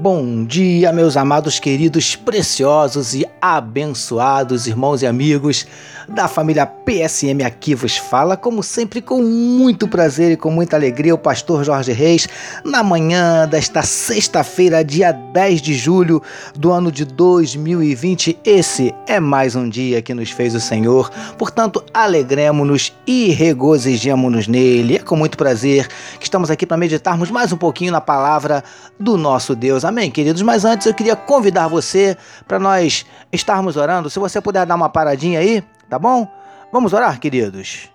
Bom dia, meus amados, queridos, preciosos e abençoados irmãos e amigos da família PSM aqui vos fala, como sempre, com muito prazer e com muita alegria, o pastor Jorge Reis, na manhã desta sexta-feira, dia 10 de julho do ano de 2020. Esse é mais um dia que nos fez o Senhor, portanto, alegremos-nos e regozijemos-nos nele. É com muito prazer que estamos aqui para meditarmos mais um pouquinho na palavra do nosso Deus. Amém, queridos? Mas antes eu queria convidar você para nós estarmos orando. Se você puder dar uma paradinha aí, tá bom? Vamos orar, queridos?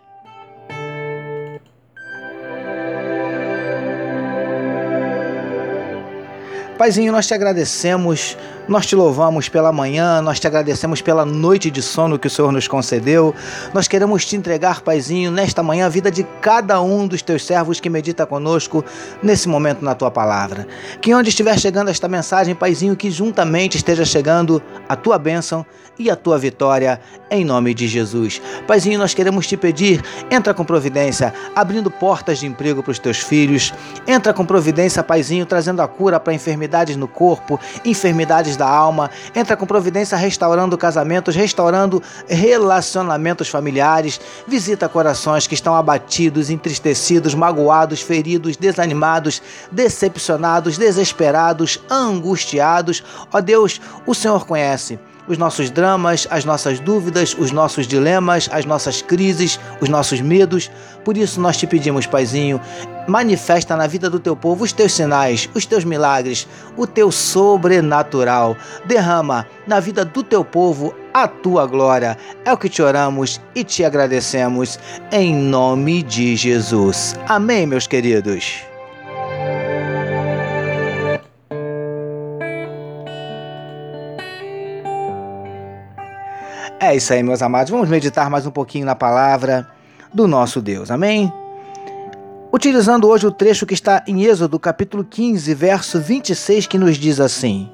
Paizinho, nós te agradecemos nós te louvamos pela manhã, nós te agradecemos pela noite de sono que o Senhor nos concedeu. Nós queremos te entregar, Paizinho, nesta manhã a vida de cada um dos teus servos que medita conosco nesse momento na tua palavra. Que onde estiver chegando esta mensagem, Paizinho, que juntamente esteja chegando a tua bênção e a tua vitória em nome de Jesus. Paizinho, nós queremos te pedir, entra com providência, abrindo portas de emprego para os teus filhos. Entra com providência, Paizinho, trazendo a cura para enfermidades no corpo, enfermidades da alma, entra com providência restaurando casamentos, restaurando relacionamentos familiares, visita corações que estão abatidos, entristecidos, magoados, feridos, desanimados, decepcionados, desesperados, angustiados. Ó Deus, o Senhor conhece os nossos dramas, as nossas dúvidas, os nossos dilemas, as nossas crises, os nossos medos. Por isso nós te pedimos, Paizinho, manifesta na vida do teu povo os teus sinais, os teus milagres, o teu sobrenatural. Derrama na vida do teu povo a tua glória. É o que te oramos e te agradecemos em nome de Jesus. Amém, meus queridos. É isso aí, meus amados. Vamos meditar mais um pouquinho na palavra do nosso Deus. Amém? Utilizando hoje o trecho que está em Êxodo, capítulo 15, verso 26, que nos diz assim: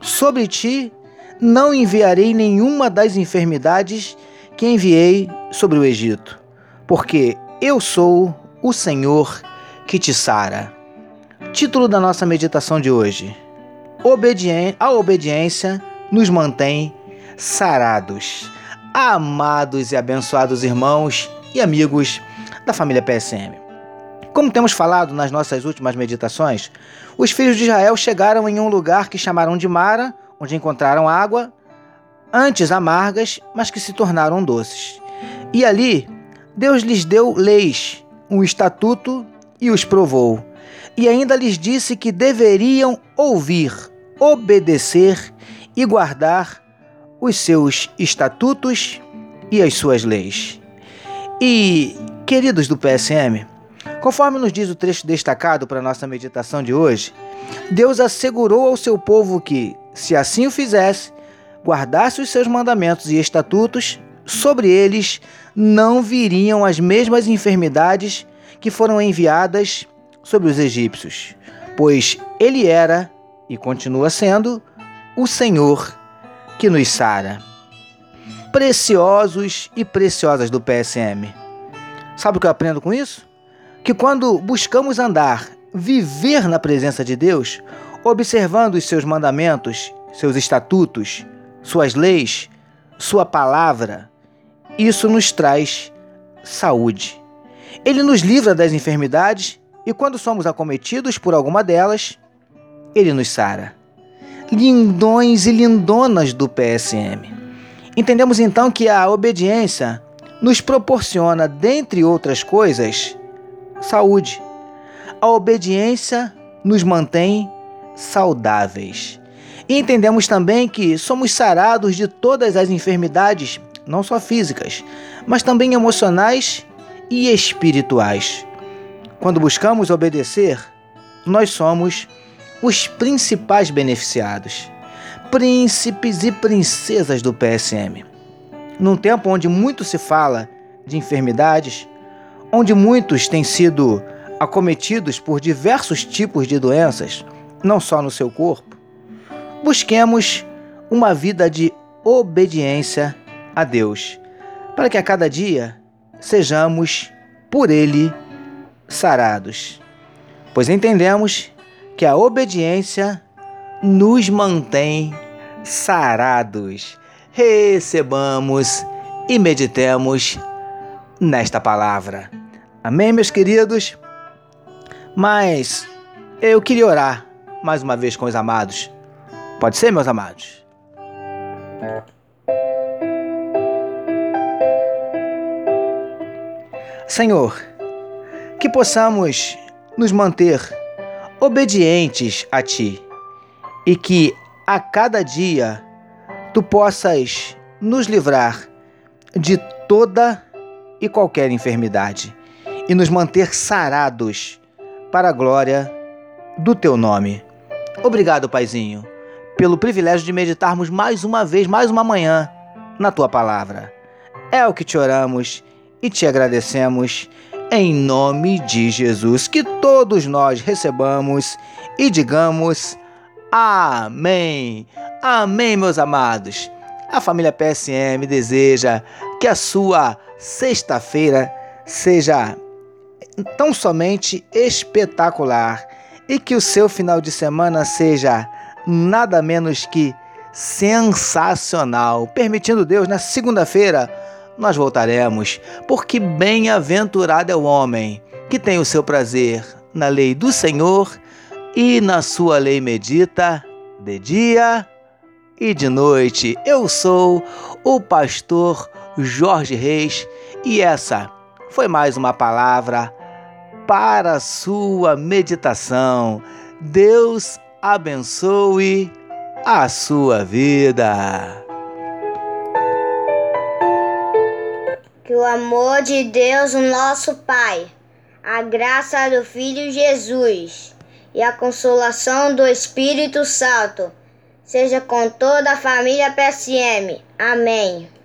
Sobre ti não enviarei nenhuma das enfermidades que enviei sobre o Egito, porque eu sou o Senhor que te sara. Título da nossa meditação de hoje: A obediência nos mantém sarados. Amados e abençoados irmãos e amigos da família PSM. Como temos falado nas nossas últimas meditações, os filhos de Israel chegaram em um lugar que chamaram de Mara, onde encontraram água, antes amargas, mas que se tornaram doces. E ali, Deus lhes deu leis, um estatuto e os provou. E ainda lhes disse que deveriam ouvir, obedecer e guardar os seus estatutos e as suas leis. E, queridos do PSM, conforme nos diz o trecho destacado para nossa meditação de hoje, Deus assegurou ao seu povo que, se assim o fizesse, guardasse os seus mandamentos e estatutos, sobre eles não viriam as mesmas enfermidades que foram enviadas sobre os egípcios, pois ele era e continua sendo o Senhor que nos sara. Preciosos e preciosas do PSM. Sabe o que eu aprendo com isso? Que quando buscamos andar, viver na presença de Deus, observando os seus mandamentos, seus estatutos, suas leis, sua palavra, isso nos traz saúde. Ele nos livra das enfermidades e, quando somos acometidos por alguma delas, ele nos sara lindões e lindonas do PSM. Entendemos então que a obediência nos proporciona, dentre outras coisas, saúde. A obediência nos mantém saudáveis. E entendemos também que somos sarados de todas as enfermidades, não só físicas, mas também emocionais e espirituais. Quando buscamos obedecer, nós somos os principais beneficiados, príncipes e princesas do PSM. Num tempo onde muito se fala de enfermidades, onde muitos têm sido acometidos por diversos tipos de doenças, não só no seu corpo, busquemos uma vida de obediência a Deus, para que a cada dia sejamos por Ele sarados. Pois entendemos que a obediência nos mantém sarados. Recebamos e meditemos nesta palavra. Amém, meus queridos? Mas eu queria orar mais uma vez com os amados. Pode ser, meus amados? Senhor, que possamos nos manter obedientes a Ti e que a cada dia Tu possas nos livrar de toda e qualquer enfermidade e nos manter sarados para a glória do Teu nome. Obrigado, Paizinho, pelo privilégio de meditarmos mais uma vez, mais uma manhã, na Tua palavra. É o que te oramos e te agradecemos em nome de Jesus. Que todos nós recebamos e digamos Amém. Amém, meus amados. A família PSM deseja que a sua sexta-feira seja tão somente espetacular e que o seu final de semana seja nada menos que sensacional. Permitindo Deus, na segunda-feira nós voltaremos, porque bem-aventurado é o homem que tem o seu prazer na lei do Senhor e na sua lei medita de dia e de noite. Eu sou o pastor Jorge Reis e essa foi mais uma palavra para sua meditação. Deus abençoe a sua vida. Que o amor de Deus, nosso Pai, a graça do Filho Jesus e a consolação do Espírito Santo seja com toda a família PSM. Amém.